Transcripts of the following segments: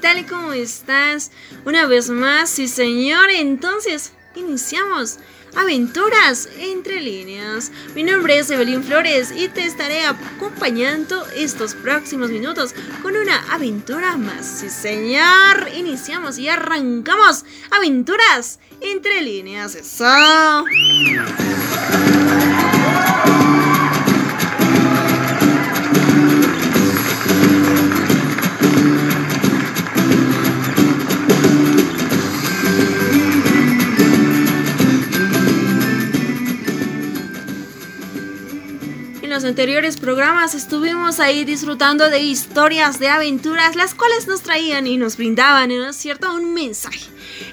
tal? ¿Cómo estás? Una vez más, sí señor, entonces iniciamos Aventuras entre líneas. Mi nombre es Evelyn Flores y te estaré acompañando estos próximos minutos con una aventura más. Sí señor, iniciamos y arrancamos Aventuras entre líneas. Eso. Anteriores programas estuvimos ahí disfrutando de historias de aventuras, las cuales nos traían y nos brindaban, ¿no es cierto?, un mensaje.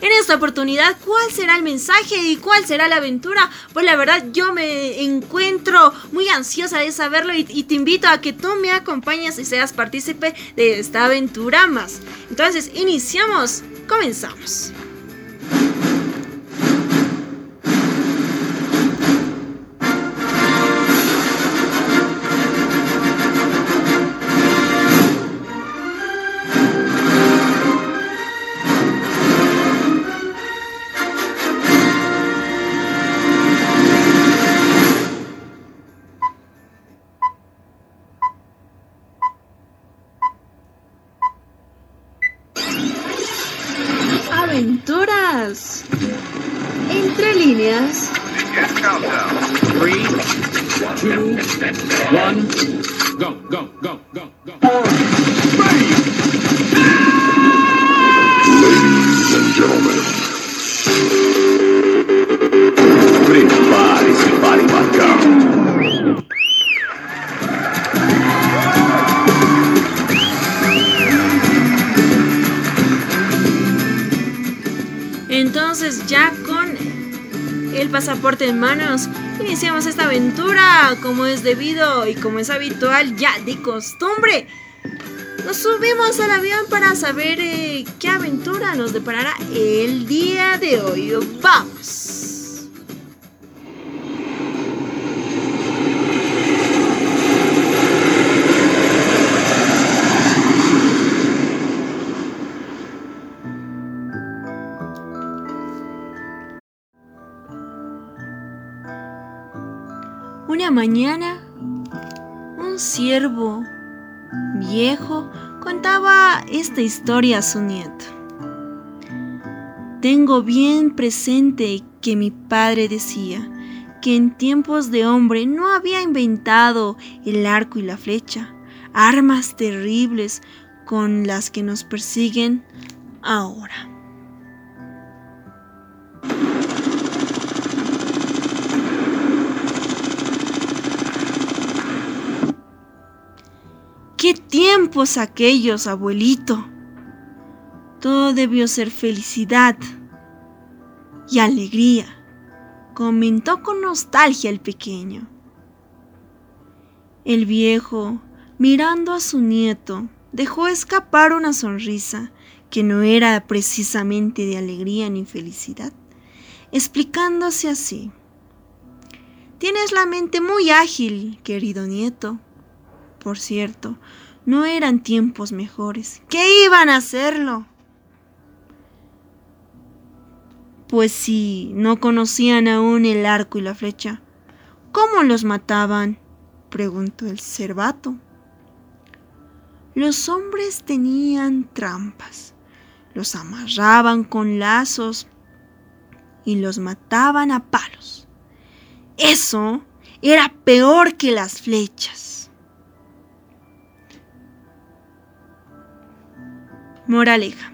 En esta oportunidad, ¿cuál será el mensaje y cuál será la aventura? Pues la verdad yo me encuentro muy ansiosa de saberlo y, y te invito a que tú me acompañes y seas partícipe de esta aventura más. Entonces, iniciamos, comenzamos. Aventuras. Entre líneas. Three, two, one, go, go, go, go, go. Ya con el pasaporte en manos, iniciamos esta aventura como es debido y como es habitual ya de costumbre. Nos subimos al avión para saber eh, qué aventura nos deparará el día de hoy. ¡Vamos! Una mañana, un ciervo viejo contaba esta historia a su nieto. Tengo bien presente que mi padre decía que en tiempos de hombre no había inventado el arco y la flecha, armas terribles con las que nos persiguen ahora. ¿Qué tiempos aquellos, abuelito? Todo debió ser felicidad y alegría, comentó con nostalgia el pequeño. El viejo, mirando a su nieto, dejó escapar una sonrisa que no era precisamente de alegría ni felicidad, explicándose así. Tienes la mente muy ágil, querido nieto. Por cierto, no eran tiempos mejores. ¿Qué iban a hacerlo? Pues si no conocían aún el arco y la flecha, ¿cómo los mataban? preguntó el cervato. Los hombres tenían trampas, los amarraban con lazos y los mataban a palos. Eso era peor que las flechas. Moraleja.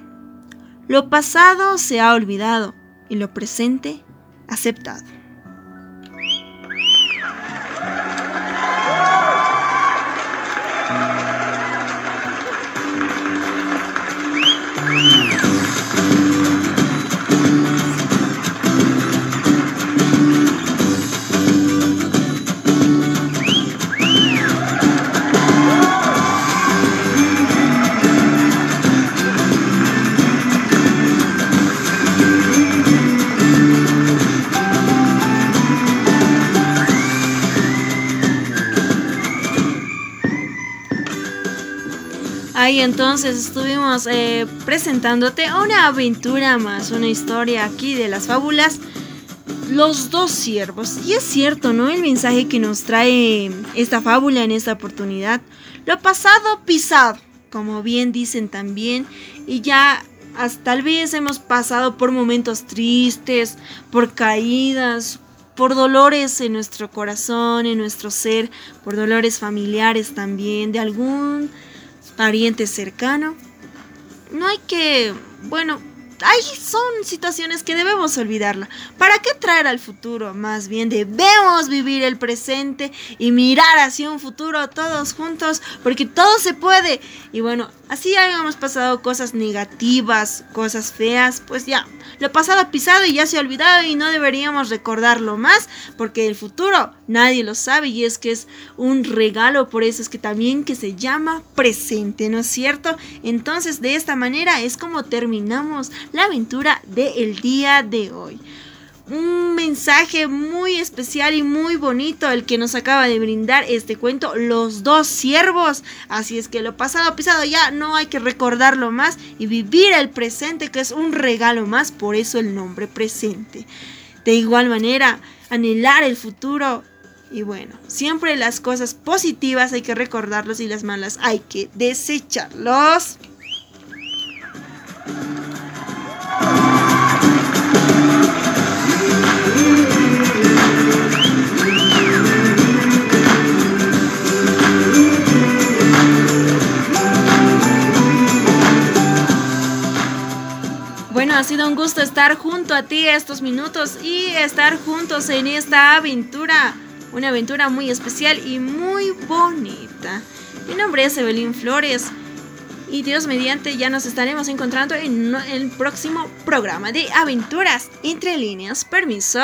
Lo pasado se ha olvidado y lo presente aceptado. Ahí entonces estuvimos eh, presentándote una aventura más, una historia aquí de las fábulas. Los dos siervos. Y es cierto, ¿no? El mensaje que nos trae esta fábula en esta oportunidad. Lo pasado pisado, como bien dicen también. Y ya hasta, tal vez hemos pasado por momentos tristes, por caídas, por dolores en nuestro corazón, en nuestro ser, por dolores familiares también, de algún pariente cercano. No hay que, bueno, hay, son situaciones que debemos olvidarla. ¿Para qué traer al futuro? Más bien debemos vivir el presente y mirar hacia un futuro todos juntos, porque todo se puede. Y bueno, así hayamos pasado cosas negativas, cosas feas, pues ya, lo pasado pisado y ya se ha olvidado y no deberíamos recordarlo más, porque el futuro nadie lo sabe y es que es un regalo, por eso es que también que se llama presente, ¿no es cierto? Entonces de esta manera es como terminamos la aventura del día de hoy un mensaje muy especial y muy bonito el que nos acaba de brindar este cuento, Los dos siervos. Así es que lo pasado pisado ya no hay que recordarlo más y vivir el presente que es un regalo más, por eso el nombre presente. De igual manera, anhelar el futuro y bueno, siempre las cosas positivas hay que recordarlos y las malas hay que desecharlos. estar junto a ti estos minutos y estar juntos en esta aventura. Una aventura muy especial y muy bonita. Mi nombre es Evelyn Flores. Y Dios mediante ya nos estaremos encontrando en el próximo programa de Aventuras entre líneas. Permiso.